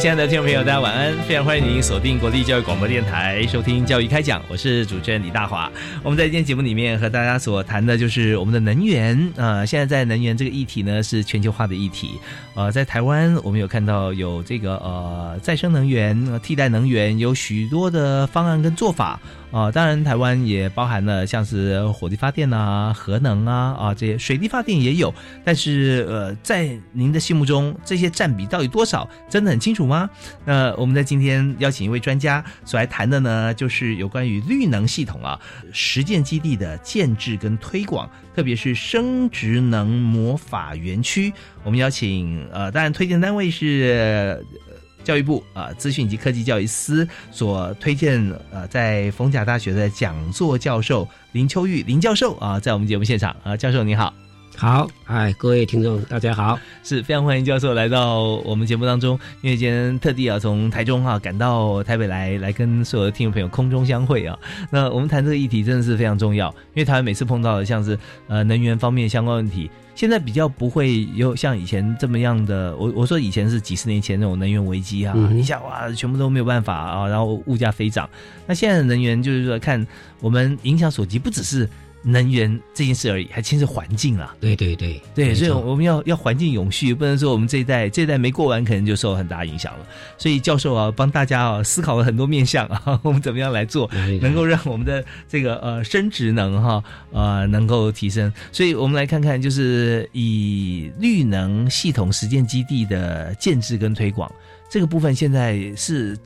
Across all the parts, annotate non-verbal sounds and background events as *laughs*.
亲爱的听众朋友，大家晚安！非常欢迎您锁定国立教育广播电台，收听《教育开讲》，我是主持人李大华。我们在今天节目里面和大家所谈的就是我们的能源啊。现在在能源这个议题呢，是全球化的议题。呃，在台湾，我们有看到有这个呃再生能源、替代能源，有许多的方案跟做法啊。当然，台湾也包含了像是火力发电啊、核能啊啊这些，水力发电也有。但是呃，在您的心目中，这些占比到底多少？真的很清楚。吗？那我们在今天邀请一位专家所来谈的呢，就是有关于绿能系统啊实践基地的建制跟推广，特别是生殖能魔法园区。我们邀请呃，当然推荐单位是教育部啊资讯及科技教育司所推荐呃，在逢甲大学的讲座教授林秋玉林教授啊，在我们节目现场啊，教授你好。好，哎，各位听众，大家好，是非常欢迎教授来到我们节目当中，因为今天特地啊从台中哈赶到台北来，来跟所有的听众朋友空中相会啊。那我们谈这个议题真的是非常重要，因为台湾每次碰到的像是呃能源方面相关问题，现在比较不会有像以前这么样的。我我说以前是几十年前那种能源危机啊，你想哇，全部都没有办法啊，然后物价飞涨。那现在的能源就是说，看我们影响所及，不只是。能源这件事而已，还牵涉环境啊！对对对对，所以我们要要环境永续，不能说我们这一代这一代没过完，可能就受很大影响了。所以教授啊，帮大家啊思考了很多面向啊，*laughs* 我们怎么样来做，能够让我们的这个呃生殖能哈呃能够提升。所以我们来看看，就是以绿能系统实践基地的建制跟推广这个部分，现在是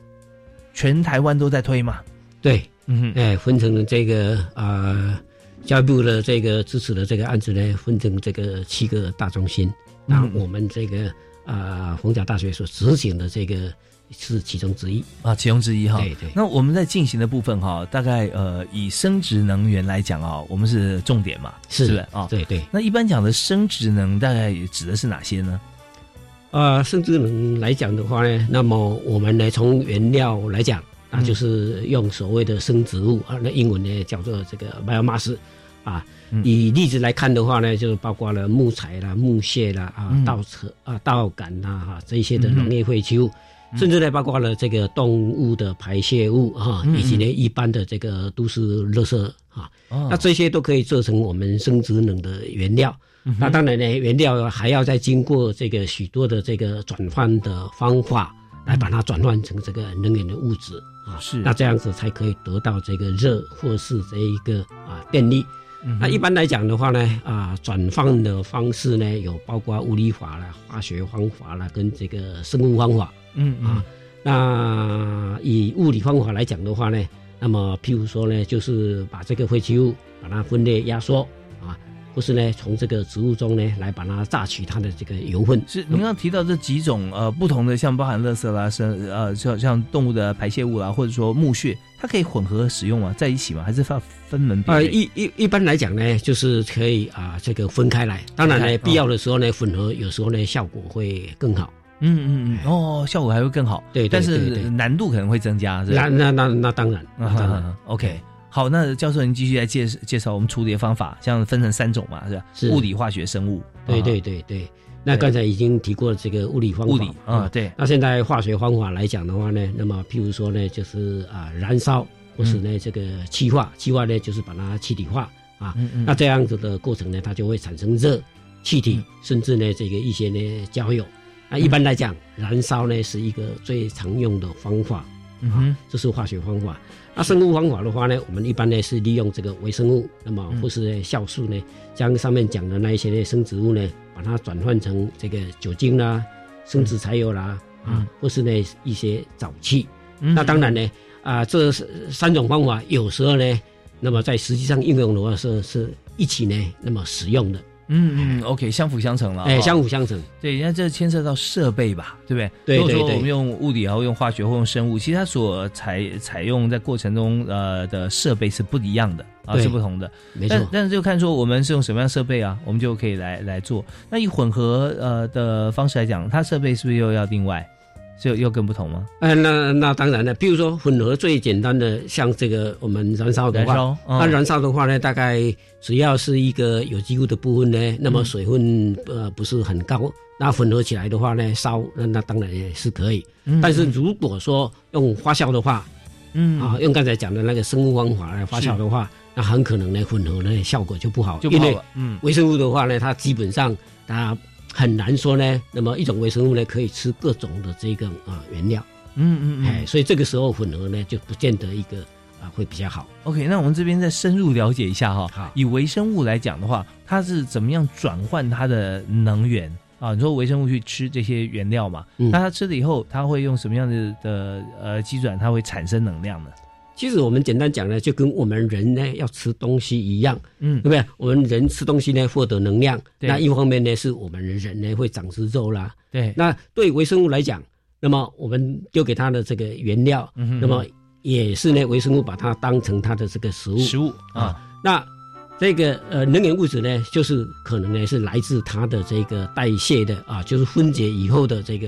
全台湾都在推嘛？对，嗯，哎，分成了这个啊。教育部的这个支持的这个案子呢，分成这个七个大中心，那我们这个啊，逢甲大学所执行的这个是其中之一啊，其中之一哈。对对。那我们在进行的部分哈，大概呃，以生殖能源来讲啊，我们是重点嘛，是是啊，对对。那一般讲的生殖能，大概指的是哪些呢？啊，生殖能来讲的话呢，那么我们呢，从原料来讲。那就是用所谓的生植物啊，那英文呢叫做这个 biomass，啊，以例子来看的话呢，就是包括了木材啦、木屑啦、啊稻草啊、稻杆呐哈这些的农业废弃物，甚至呢包括了这个动物的排泄物哈，以及呢一般的这个都市垃圾啊，那这些都可以做成我们生殖能的原料。那当然呢，原料还要再经过这个许多的这个转换的方法。来把它转换成这个能源的物质啊，是。那这样子才可以得到这个热或是这一个啊电力。那一般来讲的话呢，啊转换的方式呢有包括物理法啦、化学方法啦跟这个生物方法。嗯啊，那以物理方法来讲的话呢，那么譬如说呢，就是把这个废弃物把它分类压缩。或是呢，从这个植物中呢，来把它榨取它的这个油分。是您刚提到这几种呃不同的，像包含垃圾啦，生呃像像动物的排泄物啦，或者说木屑，它可以混合使用吗？在一起吗？还是分分门别类？呃，一一一般来讲呢，就是可以啊，这个分开来。当然呢，必要的时候呢，混合有时候呢，效果会更好。嗯嗯嗯，哦，效果还会更好。对，但是难度可能会增加。那那那那当然，当然，OK。好，那教授您继续来介介绍我们处理的方法，像分成三种嘛，是吧？是物理、化学、生物。对对对对。那刚才已经提过了这个物理方法。物理啊，对。那现在化学方法来讲的话呢，那么譬如说呢，就是啊燃烧，或是呢这个气化，气化呢就是把它气体化啊。嗯嗯。那这样子的过程呢，它就会产生热气体，甚至呢这个一些呢焦油。那一般来讲，燃烧呢是一个最常用的方法，嗯哼，这是化学方法。那生物方法的话呢，我们一般呢是利用这个微生物，那么或是酵素呢，将上面讲的那一些呢生植物呢，把它转换成这个酒精啦、生殖柴油啦，啊，或是呢一些沼气。那当然呢，啊，这三种方法有时候呢，那么在实际上应用的话是是一起呢，那么使用的。嗯嗯，OK，相辅相成了。哎，相辅相成。对，那这牵涉到设备吧，对不对？对如果说我们用物理，然后用化学或用生物，其实它所采采用在过程中呃的设备是不一样的啊，是不同的。没错。但但是就看说我们是用什么样设备啊，我们就可以来来做。那以混合呃的方式来讲，它设备是不是又要另外？就又更不同吗？哎，那那当然了。比如说混合最简单的，像这个我们燃烧的话，那燃烧的话呢，大概只要是一个有机物的部分呢，那么水分呃不是很高，那混合起来的话呢，烧那那当然也是可以。但是如果说用发酵的话，嗯啊，用刚才讲的那个生物方法来发酵的话，那很可能呢混合呢效果就不好，因为嗯微生物的话呢，它基本上它。很难说呢。那么一种微生物呢，可以吃各种的这个啊原料，嗯嗯嗯，哎，所以这个时候混合呢，就不见得一个啊会比较好。OK，那我们这边再深入了解一下哈。好，以微生物来讲的话，它是怎么样转换它的能源啊？你说微生物去吃这些原料嘛？那它吃了以后，它会用什么样的的呃机转？它会产生能量呢？其实我们简单讲呢，就跟我们人呢要吃东西一样，嗯，对不对？我们人吃东西呢获得能量，那一方面呢是我们人呢会长出肉啦，对。那对微生物来讲，那么我们丢给它的这个原料，那么也是呢微生物把它当成它的这个食物，食物啊。那这个呃能源物质呢，就是可能呢是来自它的这个代谢的啊，就是分解以后的这个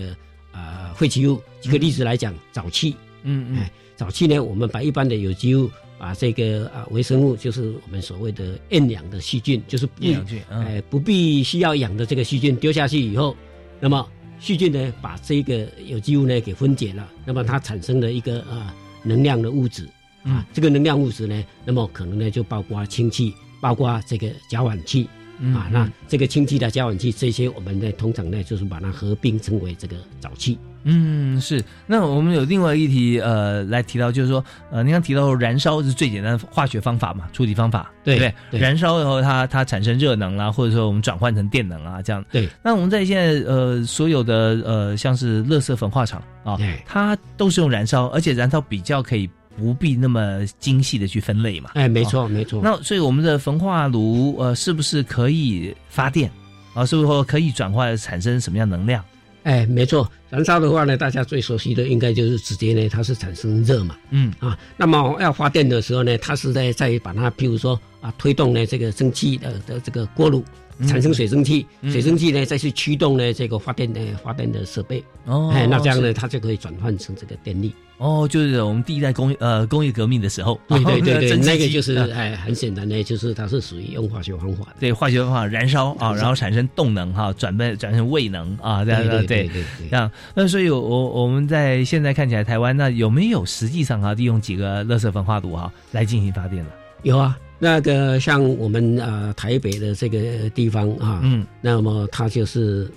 呃废弃物。举个例子来讲，沼气，嗯嗯。早期呢，我们把一般的有机物，把这个啊微生物，就是我们所谓的厌氧的细菌，就是不氧菌，哎，不必需要氧的这个细菌丢下去以后，那么细菌呢把这个有机物呢给分解了，那么它产生了一个啊能量的物质，啊，这个能量物质呢，那么可能呢就包括氢气，包括这个甲烷气，啊，那这个氢气的甲烷气这些，我们呢通常呢就是把它合并成为这个沼气。嗯，是。那我们有另外一题，呃，来提到，就是说，呃，您刚提到燃烧是最简单的化学方法嘛，处理方法，对不对？燃烧以后，它它产生热能啦，或者说我们转换成电能啊，这样。对。那我们在现在呃所有的呃像是乐色焚化厂啊，它都是用燃烧，而且燃烧比较可以不必那么精细的去分类嘛。哎，没错，没错。那所以我们的焚化炉呃是不是可以发电啊？是不是说可以转化产生什么样能量？哎，没错，燃烧的话呢，大家最熟悉的应该就是直接呢，它是产生热嘛，嗯。啊，那么要发电的时候呢，它是在在把它，譬如说啊，推动呢这个蒸汽的的这个锅炉。产生水蒸气，水蒸气呢再去驱动呢这个发电的发电的设备，哦，哎，那这样呢它就可以转换成这个电力。哦，就是我们第一代工呃工业革命的时候，对对对对，*laughs* 那个就是哎很简单的，就是它是属于用化学方法，对化学方法燃烧啊，然后产生动能哈，转变转成位能啊，这样对对对这样。那所以我我们在现在看起来台湾那有没有实际上啊利用几个热色焚化炉哈来进行发电的？有啊。那个像我们呃台北的这个地方啊，嗯，那么它就是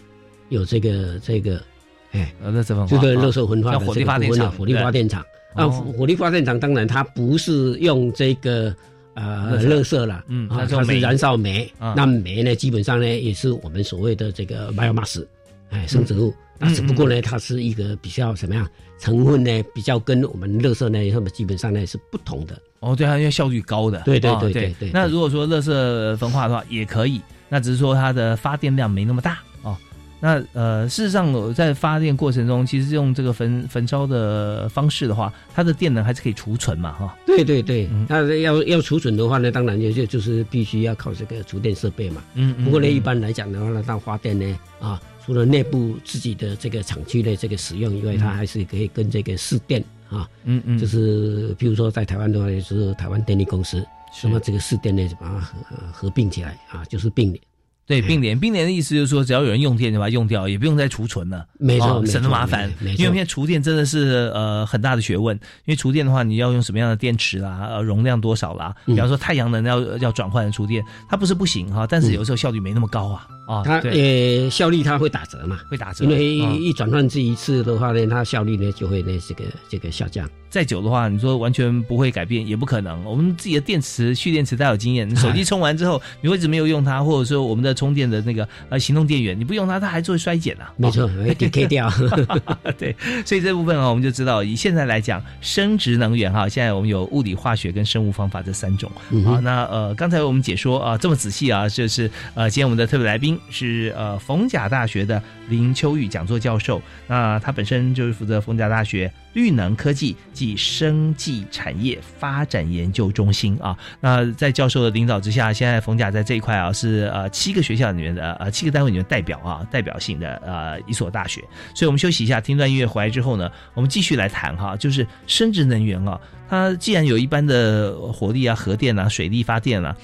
有这个这个，哎，热色焚这个热色焚化的火力发电厂，火力发电厂啊，火力发电厂当然它不是用这个呃热色了，嗯，它是燃烧煤，那煤呢基本上呢也是我们所谓的这个 biomass，哎，生植物。那只不过呢，它是一个比较什么样成分呢？比较跟我们乐色呢，基本上呢是不同的。哦，对它，因为效率高的。对对对对对。那如果说乐色焚化的话，也可以，那只是说它的发电量没那么大哦。那呃，事实上我在发电过程中，其实用这个焚焚烧的方式的话，它的电能还是可以储存嘛，哈。对对对，那要要储存的话呢，当然就就就是必须要靠这个储电设备嘛。嗯嗯。不过呢，一般来讲的话呢，当发电呢，啊。除了内部自己的这个厂区的这个使用以外，它还是可以跟这个市电啊，嗯嗯，就是比如说在台湾的话，就是台湾电力公司，那么这个市电呢就把它合合并起来啊，就是并对，并联，并联的意思就是说，只要有人用电就把它用掉，也不用再储存了，没错，哦省得麻烦。因为现在厨电真的是呃很大的学问，因为厨电的话，你要用什么样的电池啦，呃容量多少啦，比方说太阳能要要转换成厨电，它不是不行哈，但是有时候效率没那么高啊啊，它对，呃效率它会打折嘛，会打折，因为嗯一一转换这一次的话呢，它效率呢就会呢这个这个下降。再久的话，你说完全不会改变也不可能。我们自己的电池蓄电池大家有经验，你 *laughs* 手机充完之后，你会一直没有用它，或者说我们的充电的那个呃行动电源，你不用它，它还是会衰减啊。没错，会 decay 掉。*laughs* 对，所以这部分啊，我们就知道，以现在来讲，生殖能源哈，现在我们有物理、化学跟生物方法这三种。嗯好，那呃，刚才我们解说啊，这么仔细啊，就是呃，今天我们的特别来宾是呃逢甲大学的林秋玉讲座教授，那他本身就是负责逢甲大学绿能科技及生技产业发展研究中心啊。那在教授的领导之下，现在逢甲在这一块啊是呃七个学校里面的呃七个单位里面代表啊代表性的呃一所大学。所以我们休息一下，听段音乐回来之后呢，我们继续来谈哈，就是生殖能源啊，它既然有一般的火力啊、核电啊、水力发电啊。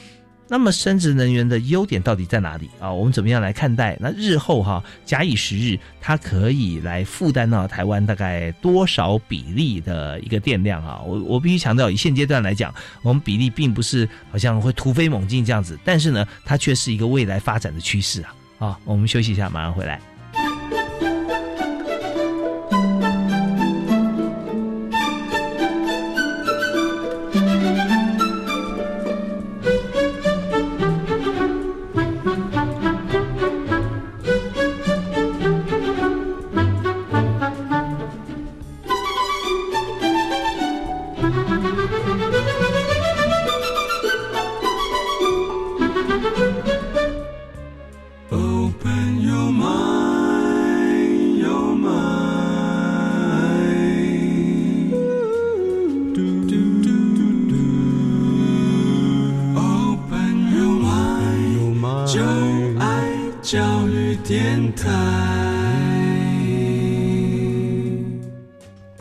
那么生殖能源的优点到底在哪里啊？我们怎么样来看待？那日后哈、假以时日，它可以来负担到台湾大概多少比例的一个电量啊？我我必须强调，以现阶段来讲，我们比例并不是好像会突飞猛进这样子，但是呢，它却是一个未来发展的趋势啊！啊，我们休息一下，马上回来。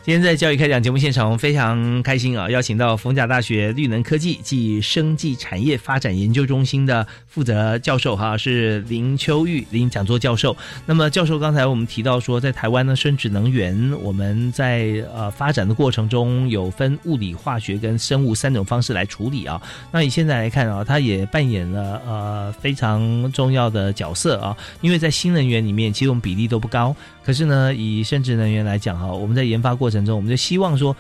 今天在教育开讲节目现场，我们非常开心啊，邀请到逢甲大学绿能科技暨生技产业发展研究中心的负责教授哈，是林秋玉林讲座教授。那么教授刚才我们提到说，在台湾呢，生殖能源我们在呃发展的过程中有分物理、化学跟生物三种方式来处理啊。那以现在来看啊，它也扮演了呃非常重要的角色啊，因为在新能源里面，其实我们比例都不高，可是呢，以生殖能源来讲哈，我们在研发过程中，我们就希望说，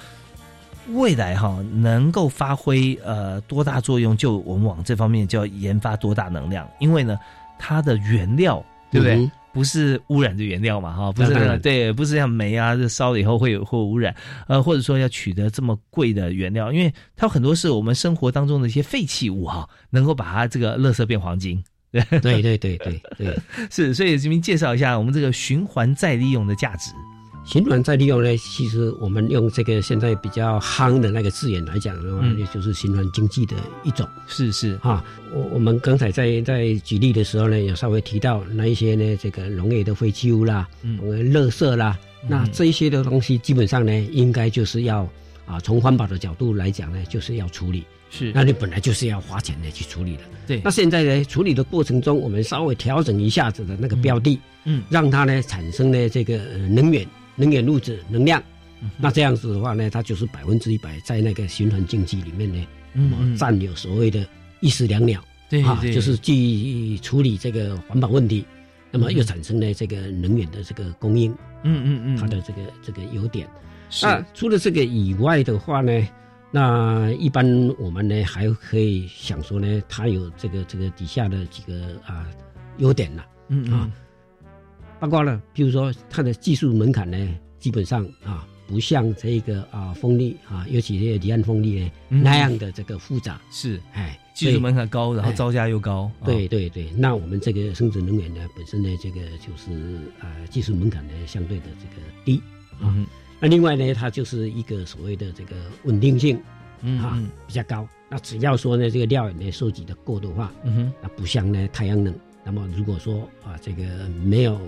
未来哈能够发挥呃多大作用，就我们往这方面就要研发多大能量，因为呢，它的原料对不对？嗯不是污染的原料嘛，哈，不是对，不是像煤啊，这烧了以后会有会有污染，呃，或者说要取得这么贵的原料，因为它有很多是我们生活当中的一些废弃物哈，能够把它这个垃圾变黄金，*laughs* 对对对对对，是，所以这边介绍一下我们这个循环再利用的价值。循环再利用呢，其实我们用这个现在比较夯的那个字眼来讲的话，嗯。也就是循环经济的一种。是是，啊。我我们刚才在在举例的时候呢，有稍微提到那一些呢，这个农业的废弃物啦，嗯。呃，垃圾啦，那这一些的东西基本上呢，应该就是要啊，从环保的角度来讲呢，就是要处理。是，那你本来就是要花钱的去处理的。对。那，现在呢，处理的过程中，我们稍微调整一下子的那个标的，嗯。让它呢产生呢这个呃能源、能源物质、能量。嗯那这样子的话呢，它就是百分之一百在那个循环经济里面呢，占有所谓的一石两鸟啊，就是既处理这个环保问题，那么又产生了这个能源的这个供应，嗯嗯嗯，它的这个这个优点。那除了这个以外的话呢，那一般我们呢还可以想说呢，它有这个这个底下的几个啊优点呢，嗯。啊包括了，比如说它的技术门槛呢，基本上啊不像这个啊风力啊，尤其是离岸风力呢、嗯。那样的这个复杂，是。哎，技术门槛高，然后哎造价又高，啊。对对对，那我们这个生殖能源呢，本身呢，这个就是呃技术门槛呢相对的这个低啊。嗯。那另外呢，它就是一个所谓的这个稳定性啊嗯。嗯比较高。那只要说呢，这个料呢收集的够的话，嗯哼，那不像呢太阳能。那么如果说啊这个没有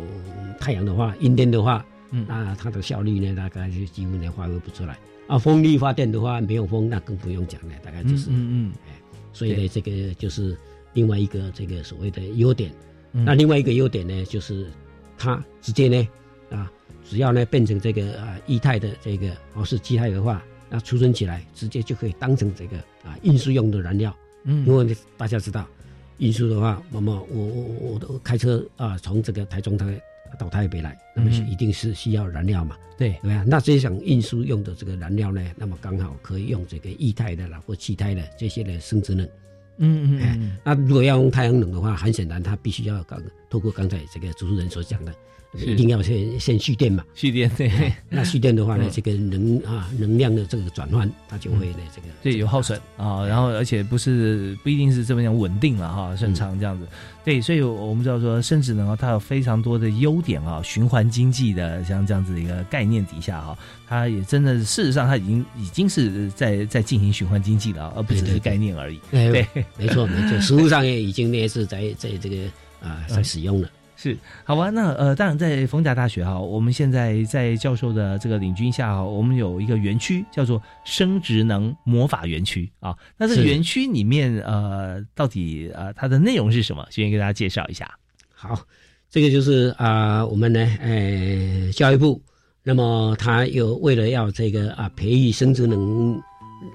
太阳的话，阴天的话，嗯那它的效率呢大概就几乎呢发挥不出来。啊，风力发电的话，没有风那更不用讲了，大概就嗯是。嗯所以呢，这个就是另外一个这个所谓的优点。嗯嗯那另外一个优点呢，就是它直接呢啊，只要呢变成这个啊液态的这个或是气态的话，那储存起来直接就可以当成这个啊运输用的燃料。嗯因为大家知道，运输的话，那么我我我都开车啊，从这个台中台到台北来，那么嗯一定是需要燃料嘛，对对吧？那这种运输用的这个燃料呢，那么刚好可以用这个液态的啦或气态的这些的生殖能。嗯嗯嗯那如果要用太阳能的话，很显然它必须要刚透过刚才这个主持人所讲的，是一定要先先蓄电嘛。蓄电对。那蓄电的话呢嗯，这个能啊能量的这个转换，它就会呢这个对有耗损啊，然后而且不是不一定是这么样稳定了哈，顺畅这样子。对，所以我们知道说生质能啊，它有非常多的优点啊，循环经济的像这样子的一个概念底下哈，它也真的事实上它已经已经是在在进行循环经济了啊，而不只是概念而已。哎对，没错没错，实物上也已经呢是在在这个啊在使用了。是，好吧，那呃，当然在逢甲大学哈，我们现在在教授的这个领军下哈，我们有一个园区叫做生殖能魔法园区啊。那这个园区里面呃，到底呃它的内容是什么？先给大家介绍一下。好，这个就是啊、我们呢，呃，教育部，那么他有为了要这个啊培育生殖能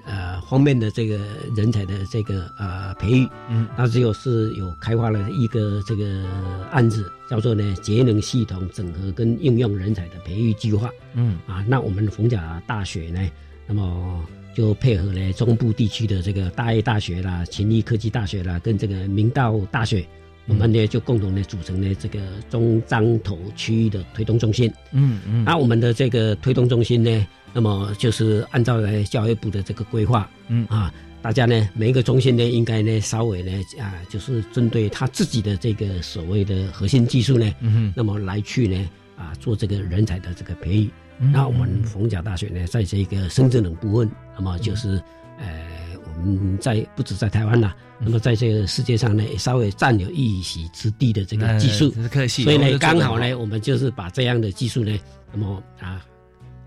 呃方面的这个人才的这个呃培育，嗯那只有是有开发了一个这个案子，叫做呢节能系统整合跟应用人才的培育计划。嗯啊，那我们逢甲大学呢，那么就配合呢中部地区的这个大业大学啦、勤力科技大学啦，跟这个明道大学，我们呢就共同呢组成呢这个中彰投区域的推动中心。嗯嗯那我们的这个推动中心呢，那么就是按照呢教育部的这个规划，嗯。啊，大家呢每一个中心呢应该呢稍微呢啊，就是针对他自己的这个所谓的核心技术呢，嗯那么来去呢啊做这个人才的这个培育。嗯那我们逢甲大学呢，在这个生殖能部分，那么就是呃，我们在不止在台湾啦，那么在这个世界上呢，也稍微占有一席之地的这个技术。所以呢，刚好呢，我们就是把这样的技术呢，那么啊，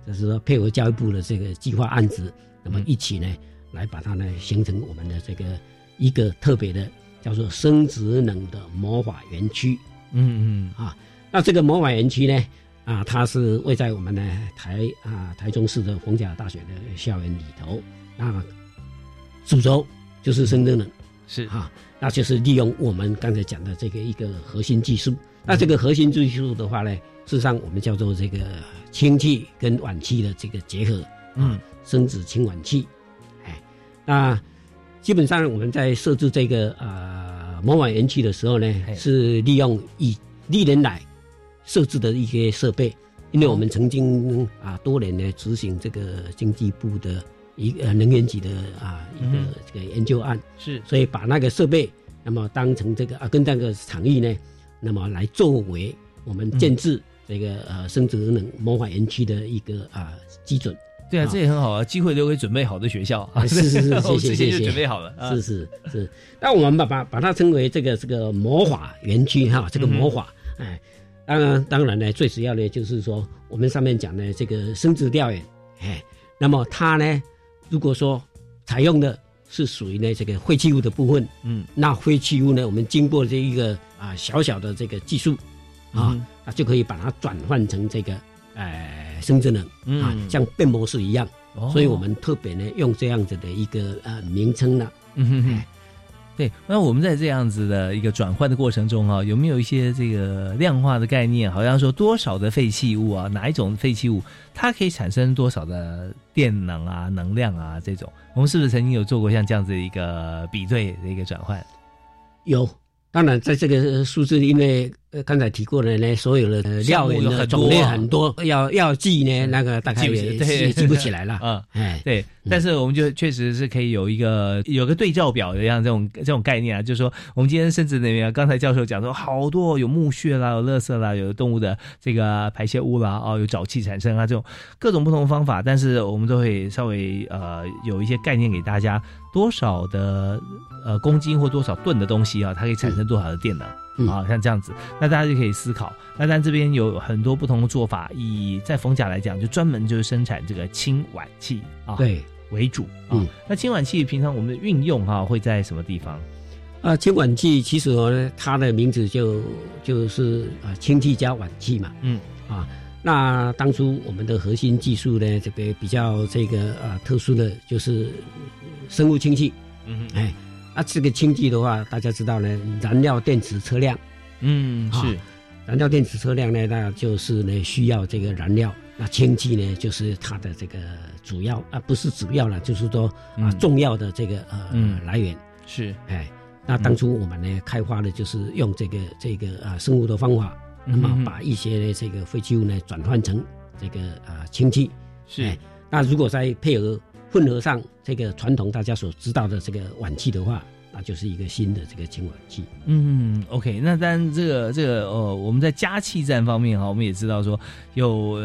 就是说配合教育部的这个计划案子，那么一起呢，来把它呢形成我们的这个一个特别的叫做生殖能的魔法园区。嗯嗯啊那这个魔法园区呢，啊，它是位在我们的台啊台中市的逢甲大学的校园里头。那主轴就是生殖能是啊，那就是利用我们刚才讲的这个一个核心技术。那这个核心技术的话呢，事实上我们叫做这个氢气跟烷气的这个结合，嗯。生殖氢烷气。哎，那基本上我们在设置这个呃魔法园区的时候呢，是利用以历年来设置的一些设备，因为我们曾经啊多年呢执行这个经济部的一个能源局的啊一个嗯。这个研究案，是。所以把那个设备那么当成这个啊跟那个场域呢，那么来作为我们建制这个呃生殖能魔法园区的一个啊基准。对啊，啊。这也很好啊，机会留给准备好的学校啊，是是是 *laughs* 谢谢谢谢准备好了啊，是是是，那我们把把把它称为这个这个魔法园区哈，这个魔法，哎，当然当然呢，最主要的就是说我们上面讲的这个生殖调研，哎，那么它呢，如果说采用的是属于呢这个废弃物的部分，嗯。那废弃物呢，我们经过这一个啊小小的这个技术啊，嗯那就可以把它转换成这个呃生殖能啊嗯，像变魔术一样。哦所以我们特别呢用这样子的一个呃名称呢，嗯哼哼哎，对，那我们在这样子的一个转换的过程中啊，有没有一些这个量化的概念？好像说多少的废弃物啊，哪一种废弃物它可以产生多少的电能啊、能量啊这种，我们是不是曾经有做过像这样子的一个比对的一个转换？有。当然，在这个数字，因为呃刚才提过的呢，所有的料有很多的种类啊很多，要要记呢，那个大概也 *laughs* 记不起来了。嗯。*laughs* 哎，对，但是我们就确实是可以有一个有个对照表的样这种这种概念啊，就是说我们今天甚至那边刚才教授讲说好多有木屑啦、有垃圾啦、有动物的这个排泄物啦、哦有沼气产生啊这种各种不同的方法，但是我们都会稍微呃有一些概念给大家，多少的呃公斤或多少吨的东西啊，它可以产生多少的电能。嗯啊，像这样子，那大家就可以思考。那但这边有很多不同的做法，以在逢甲来讲，就专门就是生产这个氢烷气啊，对，为主啊。嗯那氢烷气平常我们的运用哈、会在什么地方？啊，氢烷气其实呢，它的名字就就是啊氢气加烷气嘛。嗯。啊，那当初我们的核心技术呢，这个比较这个啊特殊的就是生物氢气。嗯哎，那这个氢气的话，大家知道呢，燃料电池车辆。嗯，是。燃料电池车辆呢，那就是呢需要这个燃料，那氢气呢就是它的这个主要啊，不是主要了，就是说啊重要的这个呃来源。是。哎。那当初我们呢开发的就是用这个这个啊生物的方法，那么把一些这个废弃物呢转换成这个啊氢气。是。那如果再配合混合上这个传统大家所知道的这个烷气的话，那就是一个新的这个氢烷气。嗯，OK。那当然这个这个呃，我们在加气站方面哈，我们也知道说有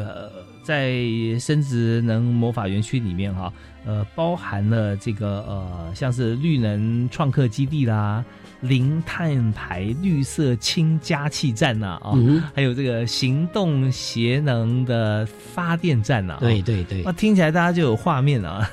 在生殖能魔法园区里面哈。呃，包含了这个呃，像是绿能创客基地啦、零碳排绿色氢加气站呐啊，还有这个行动节能的发电站呐。对对对，那听起来大家就有画面了啊。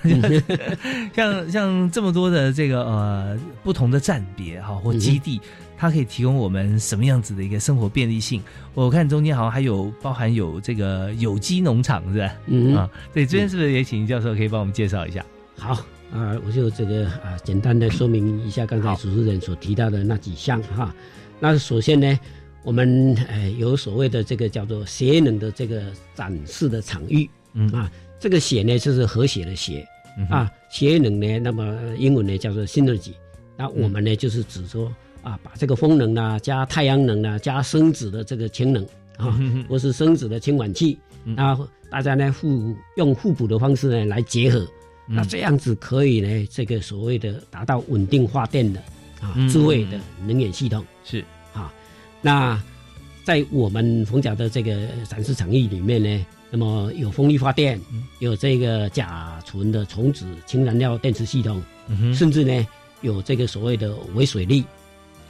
*laughs* 像像这么多的这个呃不同的站别哈或基地。它可以提供我们什么样子的一个生活便利性？我看中间好像还有包含有这个有机农场，是吧？嗯啊，对，这边是不是也请教授可以帮我们介绍一下？好啊，我就这个啊，简单的说明一下刚才主持人所提到的那几项哈。那首先呢，我们呃有所谓的这个叫做节能的这个展示的场域，嗯啊，这个血呢就是和谐的谐啊，节能呢，那么英文呢叫做 synergy，那我们呢就是指说。啊，把这个风能啊，加太阳能啊，加生子的这个氢能啊，或是生子的氢管气，那大家呢互用互补的方式呢来结合，那这样子可以呢，这个所谓的达到稳定发电的啊智慧的能源系统是啊。那在我们冯甲的这个展示场域里面呢，那么有风力发电，有这个甲醇的重子氢燃料电池系统，甚至呢有这个所谓的微水力。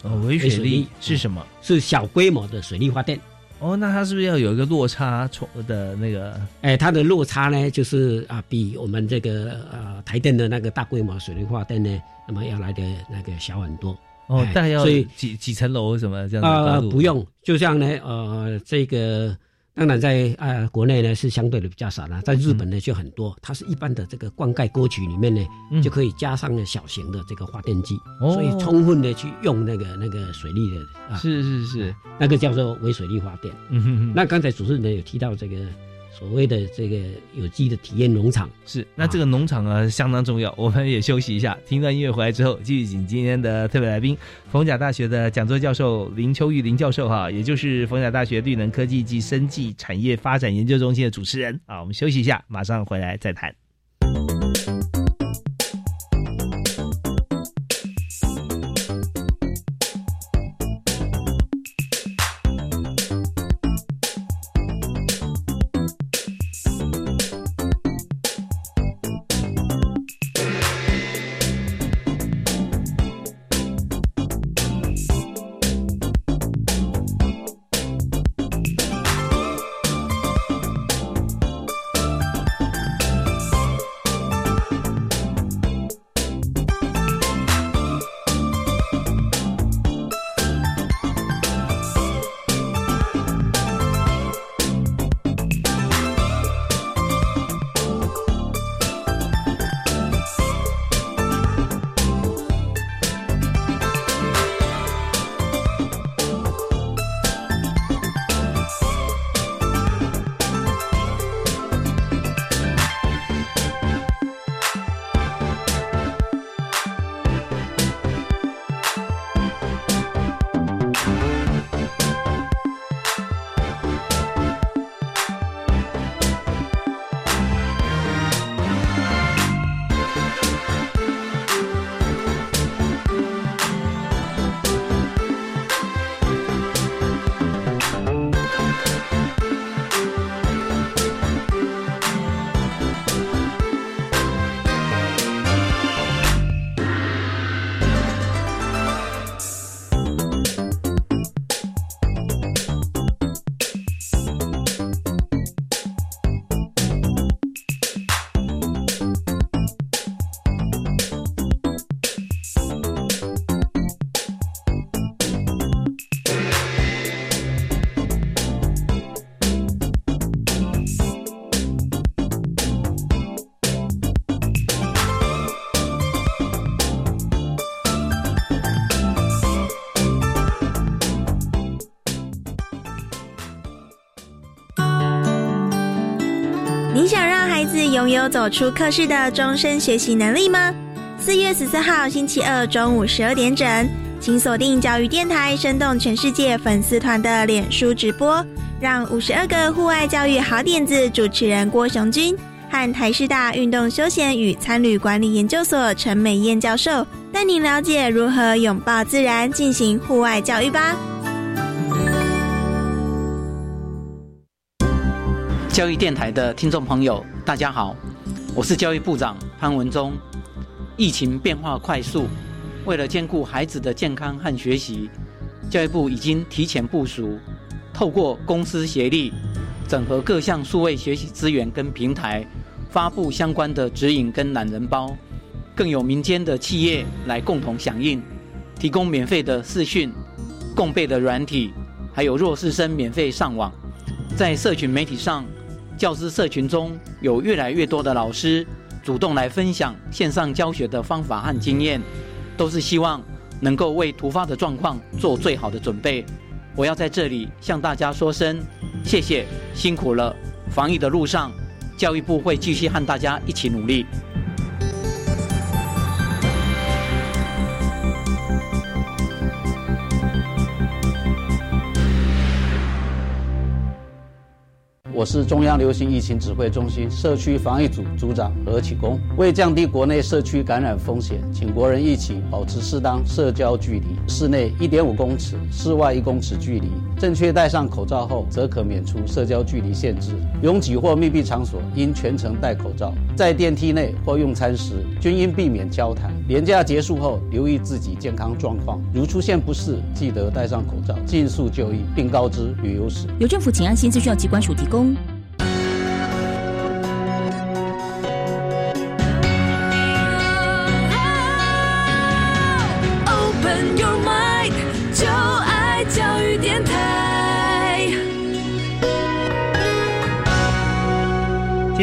哦，微水力是什么？是小规模的水力发电。哦，那它是不是要有一个落差从的那个？哎，它的落差呢，就是啊，比我们这个呃台电的那个大规模水力发电呢，那么要来的那个小很多。哦，大概要几几层楼什么这样的啊？不用，就像呢，呃，这个。当然，在呃国内呢是相对的比较少了，在日本呢就很多。它是一般的这个灌溉沟渠里面呢，就可以加上了小型的这个发电机，所以充分的去用那个那个水利的啊，是是是，那个叫做微水利发电。嗯哼哼。那刚才主持人有提到这个。所谓的这个有机的体验农场是，那这个农场啊相当重要。我们也休息一下，听段音乐回来之后，继续请今天的特别来宾，逢甲大学的讲座教授林秋玉林教授哈，也就是逢甲大学绿能科技及生技产业发展研究中心的主持人啊。我们休息一下，马上回来再谈。走出课室的终身学习能力吗？四月十四号星期二中午十二点整，请锁定教育电台“生动全世界”粉丝团的脸书直播，让五十二个户外教育好点子主持人郭雄军和台师大运动休闲与参旅管理研究所陈美燕教授带您了解如何拥抱自然进行户外教育吧。教育电台的听众朋友，大家好，我是教育部长潘文忠。疫情变化快速，为了兼顾孩子的健康和学习，教育部已经提前部署，透过公司协力，整合各项数位学习资源跟平台，发布相关的指引跟懒人包，更有民间的企业来共同响应，提供免费的视讯、共备的软体，还有弱势生免费上网，在社群媒体上。教师社群中有越来越多的老师主动来分享线上教学的方法和经验，都是希望能够为突发的状况做最好的准备。我要在这里向大家说声谢谢，辛苦了！防疫的路上，教育部会继续和大家一起努力。我是中央流行疫情指挥中心社区防疫组组长何启功。为降低国内社区感染风险，请国人一起保持适当社交距离，室内一点五公尺，室外一公尺距离。正确戴上口罩后，则可免除社交距离限制。拥挤或密闭场所应全程戴口罩。在电梯内或用餐时，均应避免交谈。年假结束后，留意自己健康状况，如出现不适，记得戴上口罩，尽速就医，并告知旅游史。由政府请安心资讯机关署提供。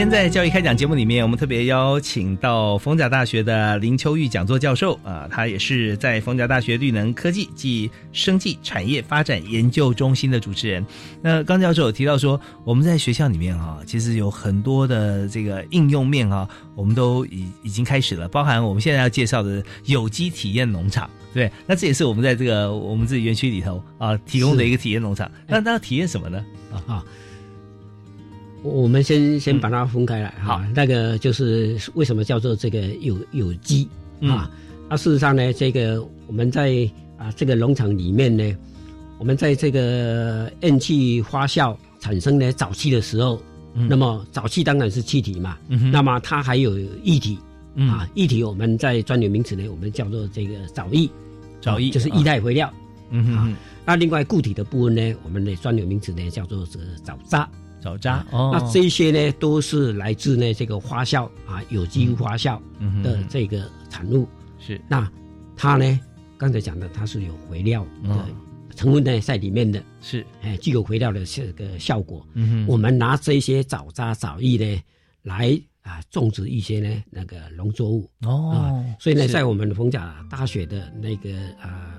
天在教育开讲节目里面，我们特别邀请到逢甲大学的林秋玉讲座教授啊，他也是在逢甲大学绿能科技及生技产业发展研究中心的主持人。那刚教授有提到说，我们在学校里面啊，其实有很多的这个应用面啊，我们都已已经开始了，包含我们现在要介绍的有机体验农场，对，那这也是我们在这个我们自己园区里头啊提供的一个体验农场。那那要体验什么呢？啊哈？我们先先把它分开来哈，那个就是为什么叫做这个有有机啊？那事实上呢，这个我们在啊这个农场里面呢，我们在这个氮气发酵产生呢沼气的时候，那么沼气当然是气体嘛，那么它还有液体啊，液体我们在专有名词呢，我们叫做这个沼液，沼液就是液态肥料，嗯哼，那另外固体的部分呢，我们的专有名词呢叫做这个沼渣。沼渣，哦那这些呢都是来自呢这个发酵啊有机发酵的这个产物。是，那它呢刚才讲的它是有肥料的成分呢在里面的，是，哎具有肥料的这个效果。嗯哼，我们拿这些沼渣沼液呢来啊种植一些呢那个农作物。哦，所以呢在我们逢甲大学的那个啊。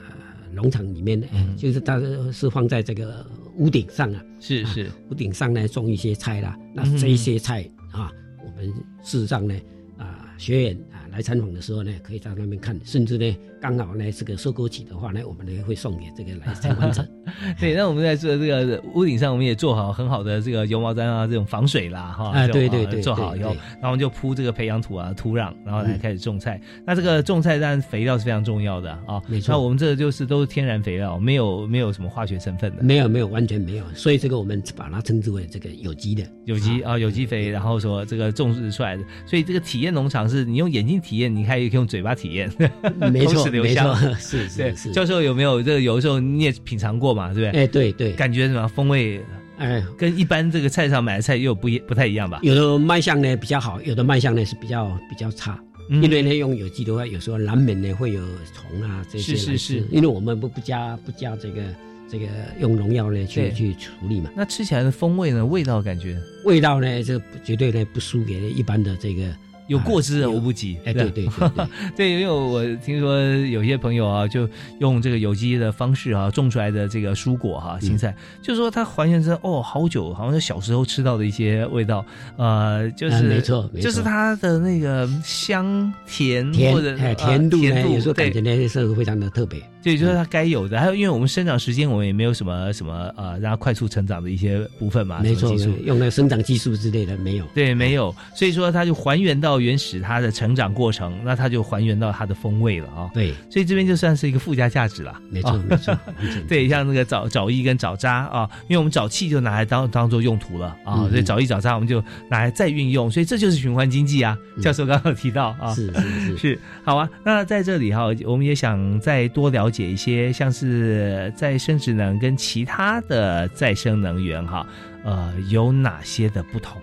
农场里面，嗯，就是它是放在这个屋顶上啊，是是，屋顶上呢种一些菜啦，那这些菜啊，我们事实上呢，啊，学员啊来参访的时候呢，可以到那边看，甚至呢。刚好呢，这个收割期的话呢，我们呢会送给这个来参观者。*laughs* 对，那我们在这这个屋顶上，我们也做好很好的这个油毛毡啊，这种防水啦，哈。啊，对对对，做好以后，然后我们就铺这个培养土啊、土壤，然后来开始种菜。那这个种菜当然肥料是非常重要的啊。没错。那我们这个就是都是天然肥料，没有没有什么化学成分的。没有没有，完全没有。所以这个我们把它称之为这个有机的。有机啊，有机肥，然后说这个种植出来的。所以这个体验农场是你用眼睛体验，你还可以用嘴巴体验。没错，没错。*laughs* 是是是，教授有没有这个有的时候你也品尝过嘛，对不对？哎，对对，感觉什么风味？哎，跟一般这个菜场买的菜又不一不太一样吧？有的卖相呢比较好，有的卖相呢是比较比较差。因为呢用有机的话，有时候难免呢会有虫啊这些。是是是，因为我们不不加不加这个这个用农药呢去去处理嘛。那吃起来的风味呢？味道感觉？味道呢，这绝对呢不输给一般的这个有过之而无不及。哎，对对对对，*laughs* 对，因为我听说有些朋友啊，就用这个有机的方式啊种出来的这个蔬果哈，青菜，就是说它还原成哦，好久，好像是小时候吃到的一些味道，呃，就是没错，就是它的那个香甜或者甜度呢，有时候感觉呢是非常的特别。对，就是它该有的。还有，因为我们生长时间，我们也没有什么什么呃，让它快速成长的一些部分嘛。没错，用那个生长激素之类的没有。对，没有。所以说，它就还原到原始它的成长过程，那它就还原到它的风味了啊。对，所以这边就算是一个附加价值了。没错，没错。*laughs* 对，像那个沼沼液跟沼渣啊，因为我们沼气就拿来当当做用途了啊，所以沼液沼渣我们就拿来再运用，所以这就是循环经济啊。教授刚刚提到啊，是是是 *laughs* 是，好啊。那在这里哈，我们也想再多了解一些像。是再生职能跟其他的再生能源哈，呃，有哪些的不同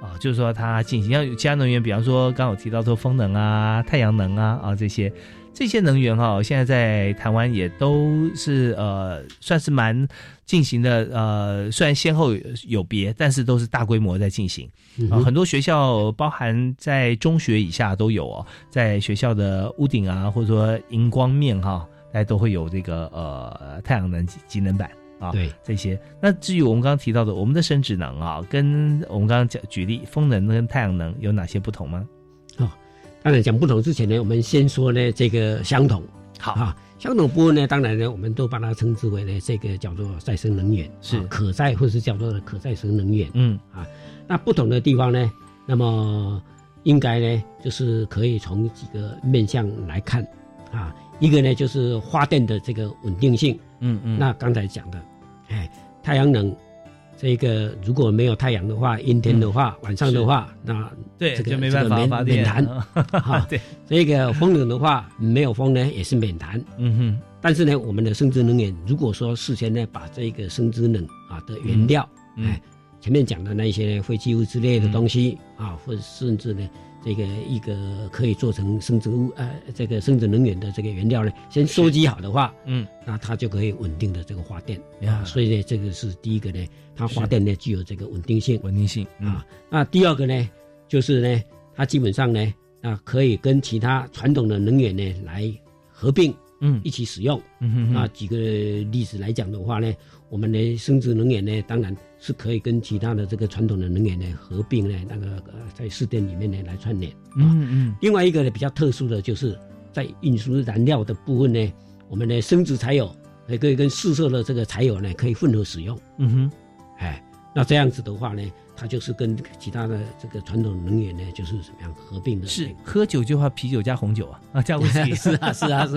啊？就是说它进行像其他能源，比方说刚刚有提到说风能啊、太阳能啊啊这些这些能源哈，现在在台湾也都是呃算是蛮进行的呃，虽然先后有别，但是都是大规模在进行啊。很多学校包含在中学以下都有哦，在学校的屋顶啊，或者说荧光面哈。大家都会有这个呃太阳能节能板啊，对这些。那至于我们刚刚提到的我们的生殖能啊，跟我们刚刚讲举例风能跟太阳能有哪些不同吗？哦，当然讲不同之前呢，我们先说呢这个相同。好啊，相同部分呢，当然呢，我们都把它称之为呢这个叫做再生能源，是可再或是叫做可再生能源。嗯啊，那不同的地方呢，那么应该呢就是可以从几个面向来看啊。一个呢，就是发电的这个稳定性，嗯嗯，那刚才讲的，哎，太阳能，这个如果没有太阳的话，阴天的话，晚上的话，那对这个没办法免免谈，*laughs* 哈，对，这个风能的话，没有风呢也是免谈，嗯哼，但是呢，我们的生殖能源，如果说事先呢把这个生殖能啊的原料，哎，前面讲的那些废弃物之类的东西啊，或者甚至呢。这个一个可以做成生殖物呃，这个生殖能源的这个原料呢，先收集好的话，嗯，那它就可以稳定的这个发电啊。所以呢，这个是第一个呢，它发电呢具有这个稳定性，稳定性啊。那第二个呢，就是呢，它基本上呢，啊，可以跟其他传统的能源呢来合并，嗯，一起使用。嗯哼那举个例子来讲的话呢，我们的生殖能源呢，当然。是可以跟其他的这个传统的能源呢合并呢，那个呃在试电里面呢来串联。嗯嗯。另外一个呢比较特殊的就是在运输燃料的部分呢，我们的生殖柴油也可以跟四色的这个柴油呢可以混合使用。嗯哼。哎，那这样子的话呢？它就是跟其他的这个传统能源呢，就是怎么样合并的？是喝酒就怕啤酒加红酒啊 *laughs* 啊，加威士忌是啊是啊是